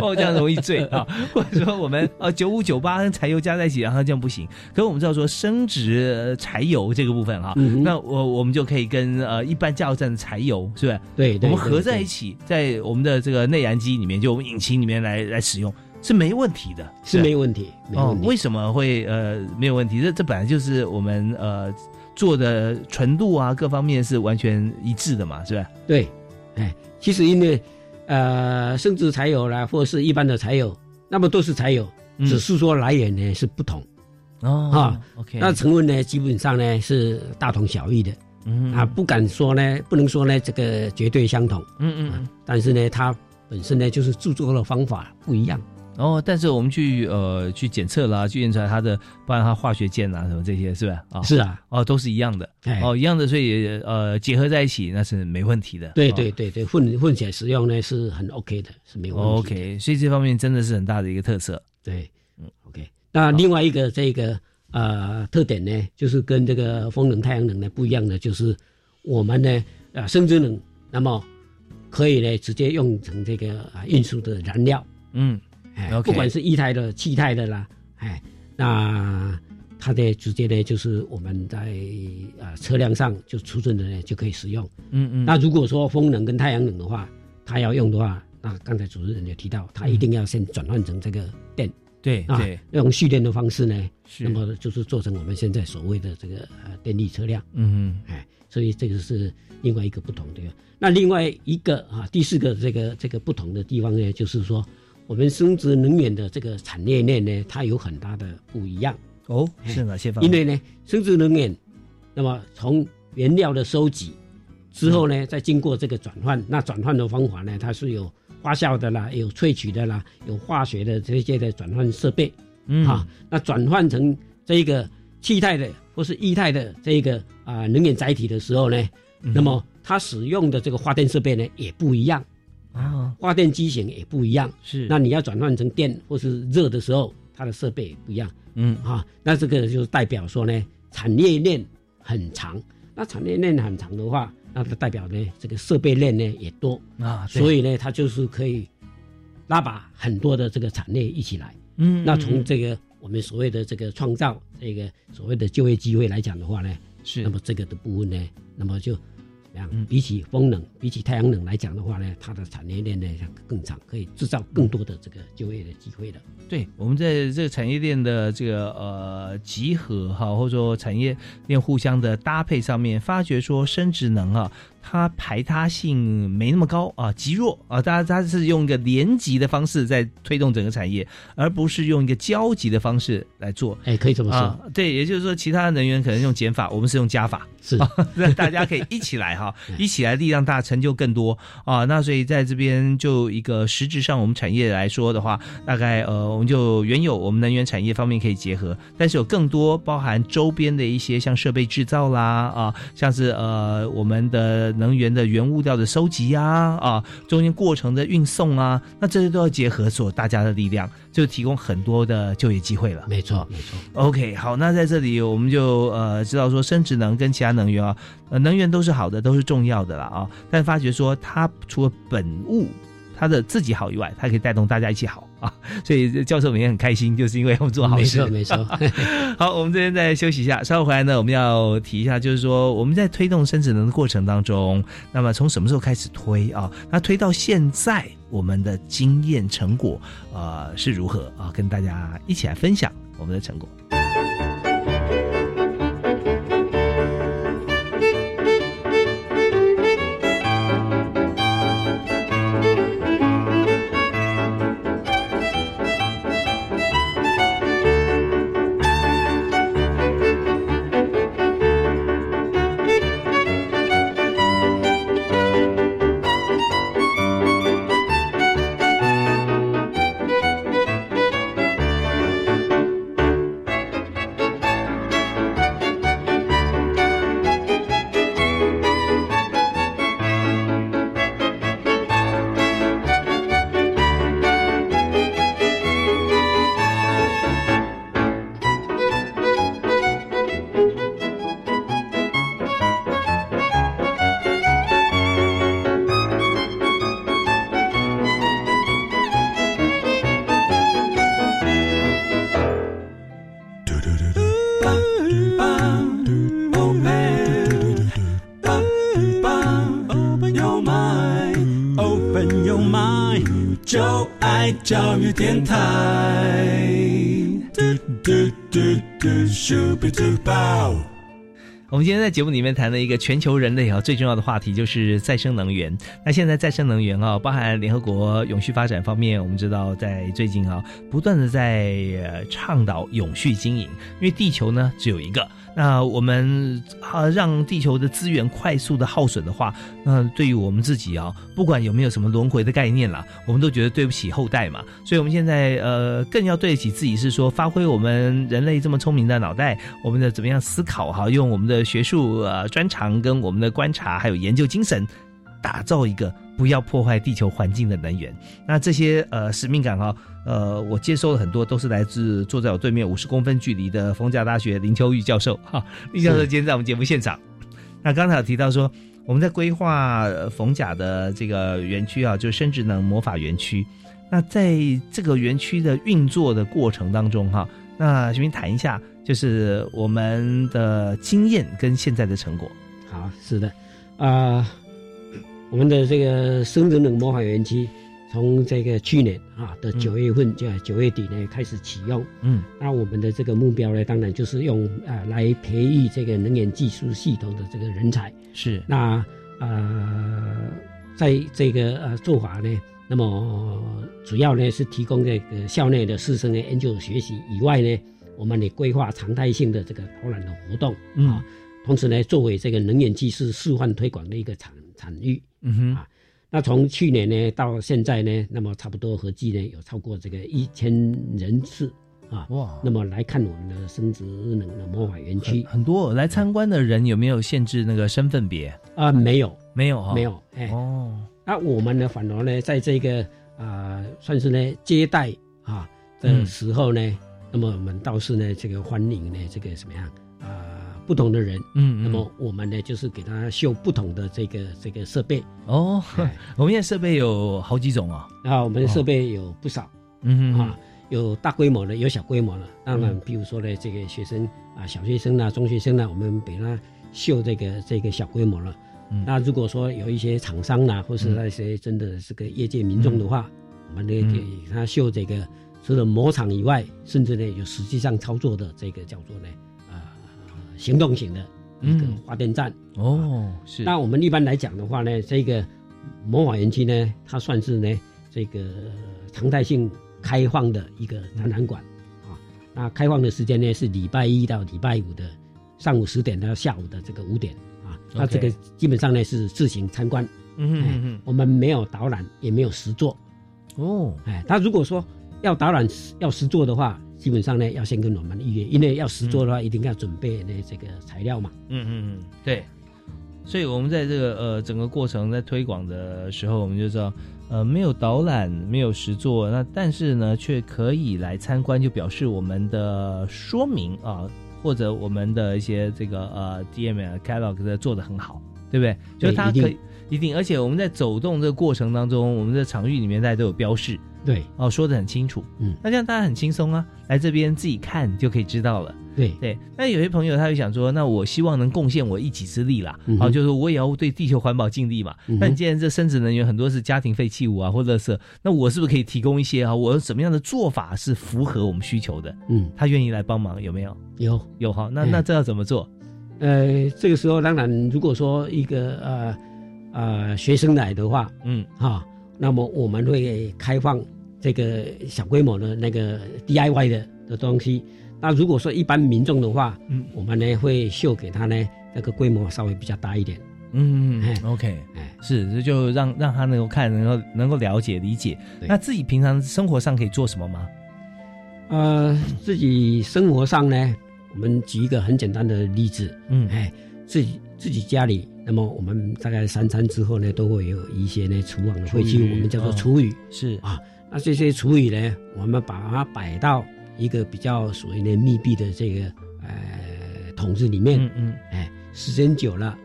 哦，*laughs* 这样容易醉啊。*laughs* 或者说我们呃九五九八跟柴油加在一起，然后这样不行。可是我们知道说升值柴油这个部分哈，那我我们就可以跟呃一般加油站的柴油是不是？对，我们合在一起，在我们的这个内燃机里面，就我们引擎里面来来使用是没问题的，是没问题。哦，为什么会呃没有问题？这这本来就是我们呃。做的纯度啊，各方面是完全一致的嘛，是吧？对，哎，其实因为呃，生殖柴油啦，或者是一般的柴油，那么都是柴油，只是说来源呢是不同哦。啊，OK，那成分呢基本上呢是大同小异的，嗯啊，不敢说呢，不能说呢这个绝对相同，嗯嗯，但是呢它本身呢就是制作的方法不一样。哦，但是我们去呃去检测啦，去验出来它的，不然它化学键啊什么这些，是吧？啊，是啊，哦，都是一样的，哦，一样的，所以呃结合在一起那是没问题的。对对对对，混混起来使用呢是很 OK 的，是没有问题。OK，所以这方面真的是很大的一个特色。对，嗯，OK。那另外一个这个呃特点呢，就是跟这个风能、太阳能呢不一样的，就是我们呢啊生殖能，那么可以呢直接用成这个啊运输的燃料，嗯。哎，不管是液态的、气态的啦，哎，那它的直接呢，就是我们在啊车辆上就储存的呢就可以使用。嗯嗯。那如果说风能跟太阳能的话，它要用的话，那刚才主持人也提到，它一定要先转换成这个电。对对。用蓄电的方式呢，是那么就是做成我们现在所谓的这个呃电力车辆。嗯嗯。哎，所以这个是另外一个不同的。那另外一个啊，第四个这个这个不同的地方呢，就是说。我们生殖能源的这个产业链呢，它有很大的不一样。哦，是哪些方面？因为呢，生殖能源，那么从原料的收集、之后呢，再经过这个转换，那转换的方法呢，它是有发酵的啦，有萃取的啦，有化学的这些的转换设备，嗯。啊，那转换成这一个气态的或是液态的这一个啊、能源载体的时候呢，嗯。那么它使用的这个发电设备呢也不一样，啊，发电机型也不一样。是那你要转换成电或是热的时候，它的设备也不一样嗯啊。那这个就是代表说呢，产业链很长。那产业链很长的话，那它代表呢，这个设备链呢也多，啊，所以以呢，它就是可以拉把很多的这个产业一起来。嗯，那嗯从这个我们所谓的这个创造这个所谓的就业机会来讲的话呢，是那么这个的部分呢，那么就样嗯？比起风能、比起太阳能来讲的话呢，它的产业链呢更长，可以制造更多的这个就业的机会的。对，我们在这个产业链的这个呃集合哈，或者说产业链互相的搭配上面，发觉说生殖能啊，它排他性没那么高啊，极弱啊，大家它是用一个连级的方式在推动整个产业，而不是用一个交集的方式来做。哎，可以这么说，啊，对，也就是说，其他的能源可能用减法，我们是用加法，是 *laughs* 那大家可以一起来哈，*laughs* 一起来力量大，成就更多啊。那所以在这边就一个实质上，我们产业来说的话，大概呃，我们就原有我们能源产业方面可以结合，但是有更多包含周边的一些像设备制造啦啊，像是呃我们的能源的原物料的收集呀啊中间过程的运送啊，那这些都要结合所大家的力量，就提供很多的就业机会了。没错啊，没错。OK，好，那在这里我们就呃知道说，生殖能跟其他能源啊，呃，能源都是好的，都是重要的啦啊。但发觉说，它除了本物它的自己好以外，它可以带动大家一起好啊。所以教授每天很开心，就是因为我们做好事。没错，没错。*laughs* 好，我们这边再休息一下，稍后回来呢，我们要提一下，就是说我们在推动生殖能的过程当中，那么从什么时候开始推啊？那推到现在，我们的经验成果呃是如何啊？跟大家一起来分享我们的成果。教育电台。我们今天在节目里面谈了一个全球人类啊最重要的话题，就是再生能源。那现在再生能源啊，包含联合国永续发展方面，我们知道在最近啊，不断的在呃倡导永续经营，因为地球呢只有一个。那我们啊让地球的资源快速的耗损的话，那对于我们自己啊，不管有没有什么轮回的概念啦，我们都觉得对不起后代嘛。所以我们现在呃更要对得起自己，是说发挥我们人类这么聪明的脑袋，我们的怎么样思考哈，用我们的学术呃专长跟我们的观察还有研究精神，打造一个不要破坏地球环境的能源。那这些呃使命感哈、呃，我接收了很多，都是来自坐在我对面五十公分距离的逢甲大学林秋玉教授哈。林教授今天在我们节目现场。那刚才有提到说，我们在规划呃逢甲的这个园区啊，就是生殖能魔法园区。那在这个园区的运作的过程当中哈，那请您谈一下，就是我们的经验跟现在的成果。好，是的，啊、我们的这个生殖能魔法园区，从这个去年啊的九月份，就九月底呢开始启用。嗯，那我们的这个目标呢，当然就是用啊、来培育这个能源技术系统的这个人才。是那呃，在这个呃做法呢，那么主要呢是提供这个校内的师生的研究学习以外呢，我们也规划常态性的这个导览的活动嗯。啊，同时呢，作为这个能源技术示范推广的一个场场域。嗯哼。啊，那从去年呢到现在呢，那么差不多合计呢有超过这个一千人次啊。哇，那么来看我们的生殖能的魔法园区。很多来参观的人有没有限制那个身份别？啊，没有。没有哈，没有，哎，哦，那我们呢反而呢在这个啊、算是呢接待啊的时候呢，那么我们倒是呢这个欢迎呢这个怎么样？啊、不同的人，嗯，嗯。那么我们呢就是给他秀不同的这个这个设备。哦，哎 *laughs* 我们现在设备有好几种啊，啊，我们的设备有不少。嗯哼啊，有大规模的，有小规模的。当然，比如说呢，这个学生啊，小学生啊，中学生啊，我们给他秀这个这个小规模了。嗯。那如果说有一些厂商啊，或是那些真的这个业界民众的话，我们呢嗯。给他秀这个除了模厂以外，甚至呢有实际上操作的这个叫做呢啊、行动型的一个嗯发电站。哦，是，那我们一般来讲的话呢，这个魔法园区呢，它算是呢这个常态性开放的一个展览馆啊。那开放的时间呢是礼拜一到礼拜五的上午十点到下午的这个五点啊。那这个基本上呢是自行参观，嗯嗯哼，我们没有导览，也没有实作。哦，哎，他如果说要导览要实做的话，基本上呢要先跟我们预约，因为要实做的话，一定要准备那这个材料嘛。嗯嗯嗯，对。所以我们在这个呃整个过程在推广的时候，我们就知道，呃，没有导览，没有实作，那但是呢，却可以来参观，就表示我们的说明啊，或者我们的一些这个呃 DM 啊 catalog 的做的很好，对不对？就是它可以一定，而且我们在走动这个过程当中，我们的场域里面大家都有标示，对哦，说的很清楚，嗯，那这样大家很轻松啊，来这边自己看就可以知道了。对对，那有些朋友他就想说，那我希望能贡献我一己之力啦，啊，就是我也要对地球环保尽力嘛。嗯那你既然这生殖能源很多是家庭废弃物啊或垃圾，那我是不是可以提供一些啊？我有怎么样的做法是符合我们需求的？嗯，他愿意来帮忙，有没有？有有哈，那嗯那这要怎么做？呃，这个时候当然，如果说一个呃呃学生来的话，嗯啊，那么我们会开放这个小规模的那个 DIY 的的东西。那如果说一般民众的话，嗯，我们呢会秀给他呢那个规模稍微比较大一点。嗯哎，OK，哎，是，这就让让他能够看，能够能够了解理解。那自己平常生活上可以做什么吗？呃，自己生活上呢，我们举一个很简单的例子，嗯哎，自己自己家里，那么我们大概三餐之后呢，都会有一些呢厨房的废弃物，我们叫做嗯厨余。是啊，那这些厨余呢，我们把它摆到一个比较属于呢密闭的这个呃桶子里面，嗯嗯。哎，时间久了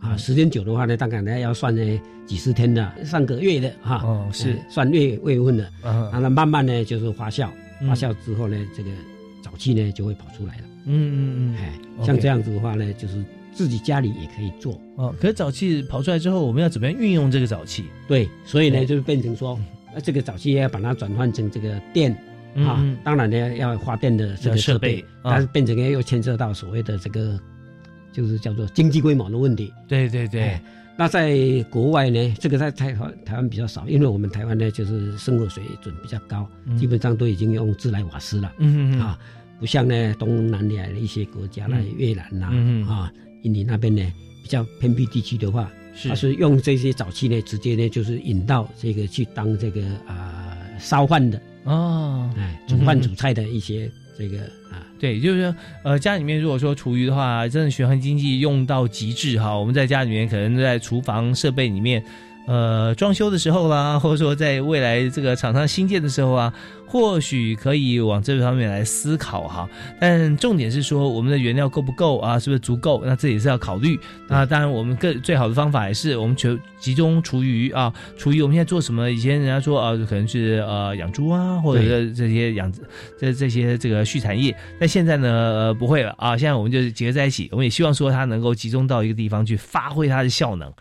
啊，时间久的话呢，大概呢要算呢几十天的、上个月的哈，哦是。哎算月月份的，嗯然后慢慢呢就是发酵，嗯。发酵之后呢，这个沼气呢就会跑出来了，嗯嗯嗯，哎像这样子的话呢，就是自己家里也可以做，哦，可是沼气跑出来之后，我们要怎么样运用这个沼气？对，所以呢就变成说，那这个早期要把它转换成这个电。啊嗯，当然呢，要发电的这个设备但是变成呢又牵涉到所谓的这个，就是叫做经济规模的问题。对对对哎，那在国外呢，这个在台湾台湾比较少，因为我们台湾呢就是生活水准比较高，嗯基本上都已经用自来瓦斯了。嗯啊，不像呢东南亚的一些国家呢，嗯越南呐、啊，印尼那边呢比较偏僻地区的话，是它是用这些沼气呢，直接呢就是引到这个去当这个啊、烧饭的，哦，哎，煮饭煮菜的一些这个啊，对，就是说呃，家里面如果说厨余的话，真的循环经济用到极致哈，我们在家里面可能在厨房设备里面。呃，装修的时候啦，或者说在未来这个厂商新建的时候啊，或许可以往这方面来思考哈。但重点是说，我们的原料够不够啊？是不是足够？那这也是要考虑。那当然，我们更最好的方法也是我们全集中厨余啊，厨余我们现在做什么？以前人家说啊，可能是呃养猪啊，或者是这些养这这些这个畜产业。那现在呢，呃，不会了啊，现在我们就是结合在一起，我们也希望说它能够集中到一个地方去发挥它的效能。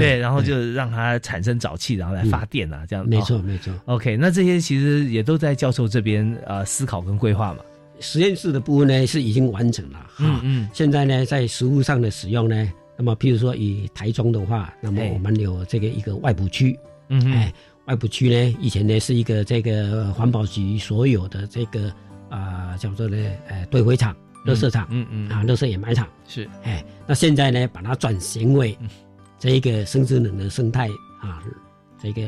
对，然后就让它产生沼气，然后来发电啊，这样没错哦。没错。OK，那这些其实也都在教授这边呃思考跟规划嘛。实验室的部分呢是已经完成了哈，嗯嗯。现在呢在实物上的使用呢，那么譬如说以台中的话，那么哎我们有这个一个外埔区，嗯哼哎，外埔区呢以前呢是一个这个环保局所有的这个啊、叫做呢呃堆肥厂，垃圾场，嗯嗯啊，垃圾掩埋场。是，哎，那现在呢，把它转型为这一个生殖能的生态啊，这个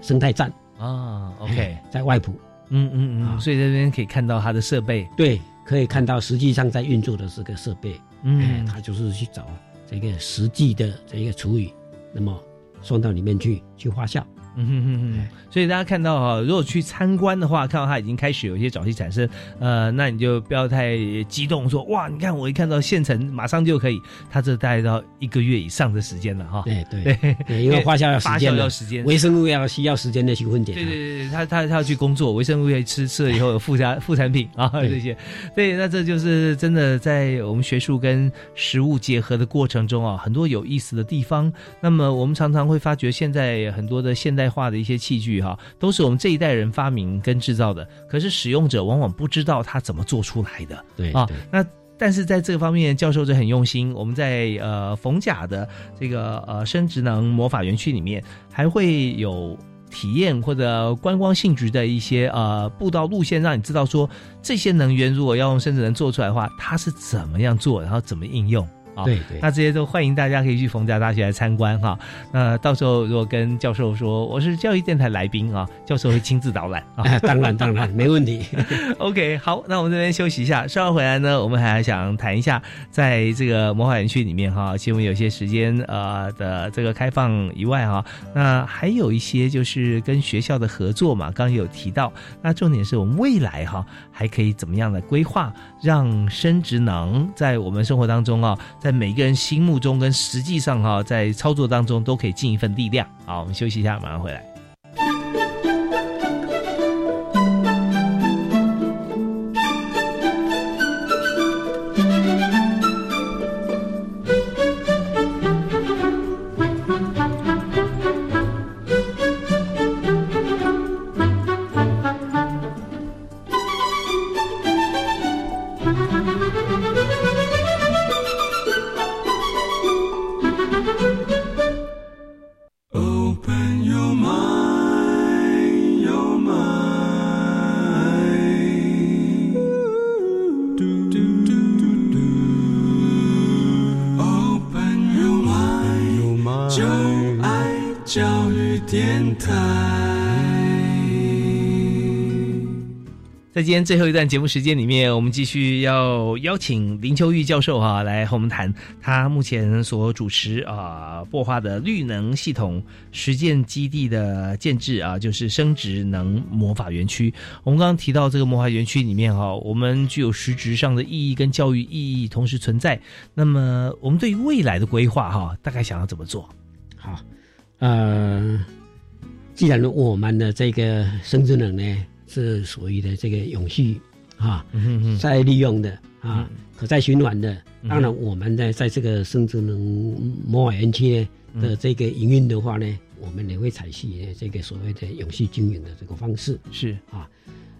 生态站啊，OK，在外埔，嗯嗯嗯，所以这边可以看到它的设备，对，可以看到实际上在运作的这个设备，嗯，它就是去找这个实际的这一个厨余，那么送到里面去去发酵。嗯哼哼哼，所以大家看到哈，如果去参观的话，看到它已经开始有一些沼气产生，呃，那你就不要太激动，说哇，你看我一看到现成，马上就可以，它这大概到一个月以上的时间了哈。对对 *laughs* 对，因为发酵要发酵要时间，微生物要需要时间的去分解。对对对对，它它它要去工作，微生物要吃吃了以后有附加副产品啊这些。对，那这就是真的在我们学术跟食物结合的过程中啊，很多有意思的地方。那么我们常常会发觉，现在很多的现代。代化的一些器具哈，都是我们这一代人发明跟制造的，可是使用者往往不知道它怎么做出来的。对啊，那但是在这个方面，教授就很用心。我们在呃逢甲的这个呃生职能魔法园区里面，还会有体验或者观光性质的一些呃步道路线，让你知道说这些能源如果要用生职能做出来的话，它是怎么样做，然后怎么应用。对对，那这些都欢迎大家可以去冯家大学来参观哈。那到时候如果跟教授说我是教育电台来宾啊，教授会亲自导览啊。*laughs* 当然当然没问题。*laughs* OK，好，那我们这边休息一下，稍后回来呢，我们还想谈一下，在这个魔法园区里面哈，其实我们有些时间呃的这个开放以外哈，那还有一些就是跟学校的合作嘛，刚刚有提到。那重点是我们未来哈还可以怎么样的规划，让生殖能在我们生活当中啊。在每个人心目中跟实际上哈，在操作当中都可以尽一份力量。好，我们休息一下，马上回来。今天最后一段节目时间里面，我们继续要邀请林秋玉教授哈来和我们谈他目前所主持啊擘画的绿能系统实践基地的建制啊，就是生殖能魔法园区。我们刚刚提到这个魔法园区里面哈，我们具有实质上的意义跟教育意义同时存在。那么我们对于未来的规划哈，大概想要怎么做？好，呃，既然我们的这个生殖能呢？是属于的这个永续啊，再利用的啊，可再循环的。当然，我们呢在这个生殖能摩尔园区呢的这个营运的话呢，我们也会采取这个所谓的永续经营的这个方式。是啊，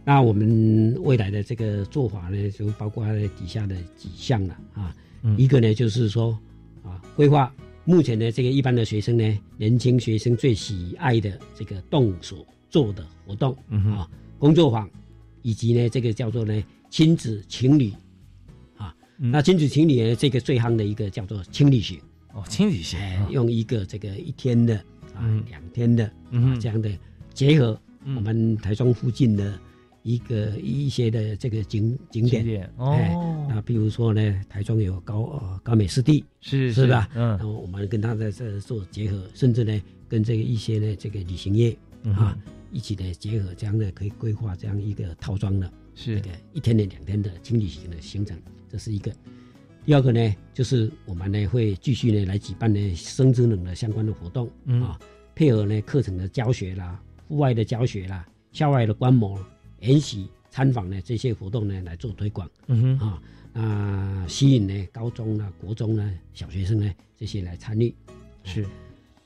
那我们未来的这个做法呢，就包括底下的几项了啊。一个呢，就是说啊，规划目前呢这个一般的学生呢，年轻学生最喜爱的这个动手做的活动啊。工作坊，以及呢，这个叫做呢亲子情侣，啊，那亲子情侣呢，这个最夯的一个叫做轻旅行哦，轻旅行，用一个这个一天的啊，两天的啊这样的结合我们台中附近的一个一些的这个景景点。哦，那比如说呢，台中有高呃高美湿地是是吧？嗯，然后我们跟他在这做结合，甚至呢跟这个一些呢这个旅行业啊。一起的结合，这样呢可以规划这样一个套装的，是这个一天的、两天的轻旅行的行程，这是一个。第二个呢，就是我们呢会继续呢来举办呢生之能的相关的活动啊，配合呢课程的教学啦、户外的教学啦、校外的观摩、研习、参访呢这些活动呢来做推广，嗯哼啊，那吸引呢高中呢、国中呢、小学生呢这些来参与，是。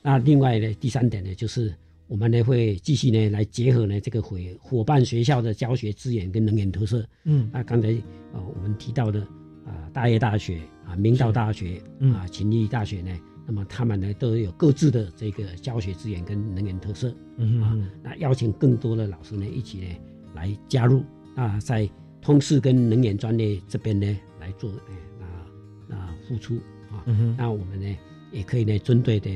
那另外呢，第三点呢就是。我们呢会继续呢来结合呢这个伙伙伴学校的教学资源跟能源特色。嗯，那刚才啊我们提到的啊大业大学啊明道大学啊勤力大学呢，那么他们呢都有各自的这个教学资源跟能源特色。嗯啊，那邀请更多的老师呢一起呢来加入啊，在通识跟能源专业这边呢来做哎那那付出啊。嗯哼，那我们呢也可以呢针对的，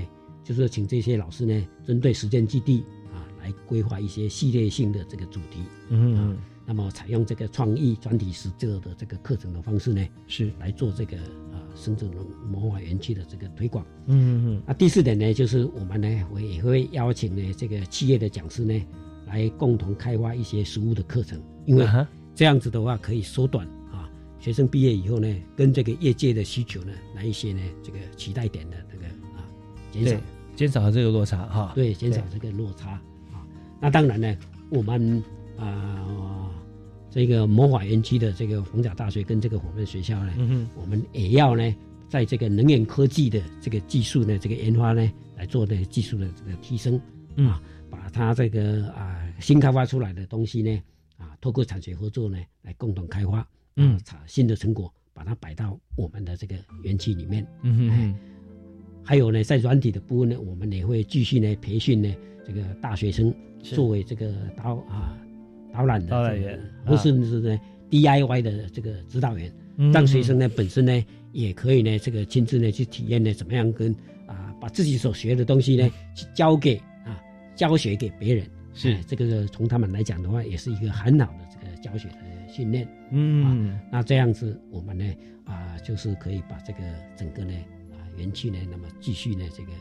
就是请这些老师呢针对实践基地啊来规划一些系列性的这个主题。嗯哼，那么采用这个创意专题实作的这个课程的方式呢，是来做这个啊深圳魔法园区的这个推广。嗯嗯，那第四点呢，就是我们呢会也会邀请呢这个企业的讲师呢来共同开发一些实务的课程，因为这样子的话可以缩短啊学生毕业以后呢跟这个业界的需求呢来一些呢这个期待点的减少，减少这个落差哈。对，减少这个落差啊。那当然呢，我们啊、这个魔法园区的这个逢甲大学跟这个伙伴学校呢，嗯哼，我们也要呢，在这个能源科技的这个技术呢，这个研发呢，来做的技术的这个提升嗯。啊，把它这个啊新开发出来的东西呢，啊，透过产学合作呢，来共同开发，嗯。啊，产新的成果，把它摆到我们的这个园区里面。嗯哼哼，还有呢，在软体的部分呢，我们也会继续呢培训呢这个大学生作为这个导啊导览的这个导览员或是是呢 DIY 的这个指导员，嗯让学生呢本身呢也可以呢这个亲自呢去体验呢怎么样跟啊把自己所学的东西呢去交给啊教学给别人，是。哎这个从他们来讲的话，也是一个很好的这个教学的训练。嗯。那这样子，我们呢啊，就是可以把这个整个呢啊园区呢，那么继续呢这个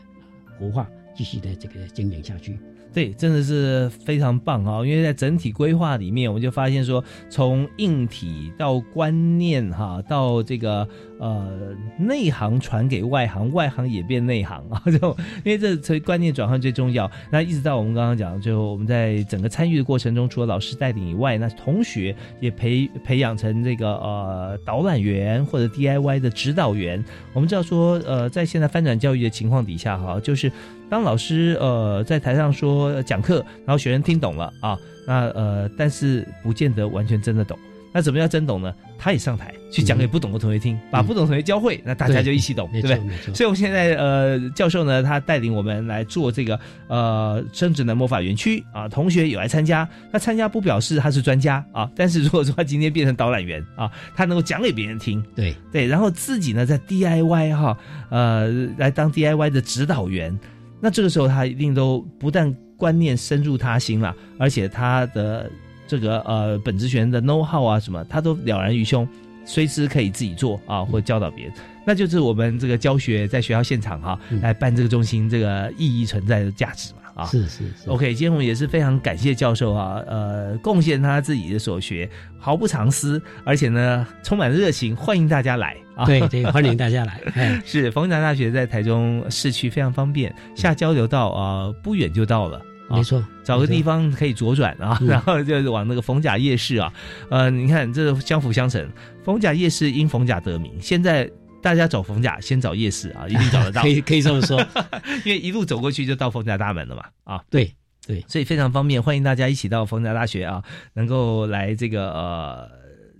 活化，继续的这个经营下去。对，真的是非常棒啊！因为在整体规划里面，我们就发现说，从硬体到观念哈，到这个呃内行传给外行，外行也变内行啊，*laughs* 就因为这所以观念转换最重要。那一直到我们刚刚讲，就我们在整个参与的过程中，除了老师带领以外，那同学也培培养成这个呃导览员或者 DIY 的指导员。我们知道说，呃，在现在翻转教育的情况底下哈，就是当老师呃在台上说呃讲课，然后学生听懂了啊，那呃，但是不见得完全真的懂。那怎么样真懂呢？他也上台去讲给不懂的同学听，把不懂同学教会，那大家就一起懂，对没不对？所以，我们现在呃，教授呢，他带领我们来做这个呃生殖能魔法园区啊，同学有来参加。那参加不表示他是专家啊，但是如果说他今天变成导览员啊，他能够讲给别人听，对对，然后自己呢在 DIY 哈，呃，来当 DIY 的指导员。那这个时候他一定都不但观念深入他心了，而且他的这个呃本职学员的 know how 啊什么，他都了然于胸，随时可以自己做啊，或教导别人。那就是我们这个教学在学校现场哈、嗯来办这个中心这个意义存在的价值嘛啊。是是是。OK，今天我们也是非常感谢教授啊，呃，贡献他自己的所学，毫不藏私，而且呢充满热情，欢迎大家来啊。对对，欢迎大家来。*laughs* 哎，是逢甲大学在台中市区非常方便，下交流道啊、呃不远就到了。啊没错，找个地方可以左转啊，嗯然后就是往那个逢甲夜市啊，呃，你看这相辅相成。逢甲夜市因逢甲得名，现在大家找逢甲先找夜市啊，一定找得到 *laughs* 可，以可以这么说。*laughs* 因为一路走过去就到逢甲大门了嘛啊。对对，所以非常方便，欢迎大家一起到逢甲大学啊，能够来这个呃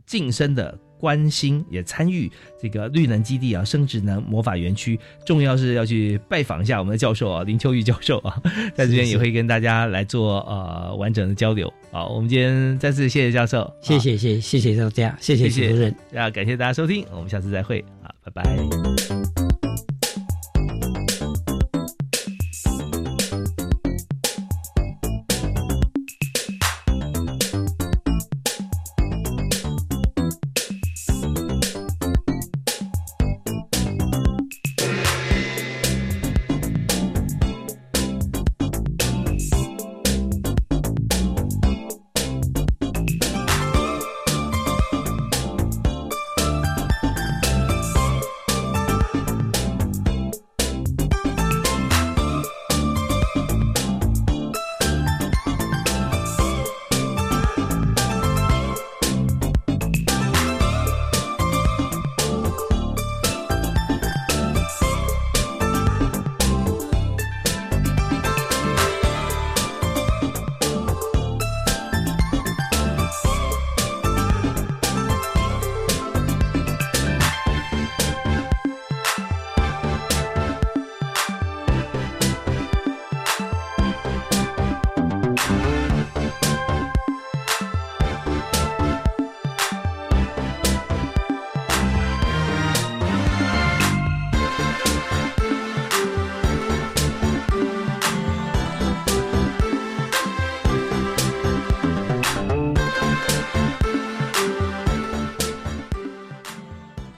晋升的关心，也参与这个绿能基地啊，生殖能魔法园区。重要是要去拜访一下我们的教授啊，林秋玉教授啊，*laughs* 在这边也会跟大家来做呃完整的交流啊。我们今天再次谢谢教授，谢谢谢谢谢大家，谢谢谢谢主持人。啊，感谢大家收听，我们下次再会啊，拜拜。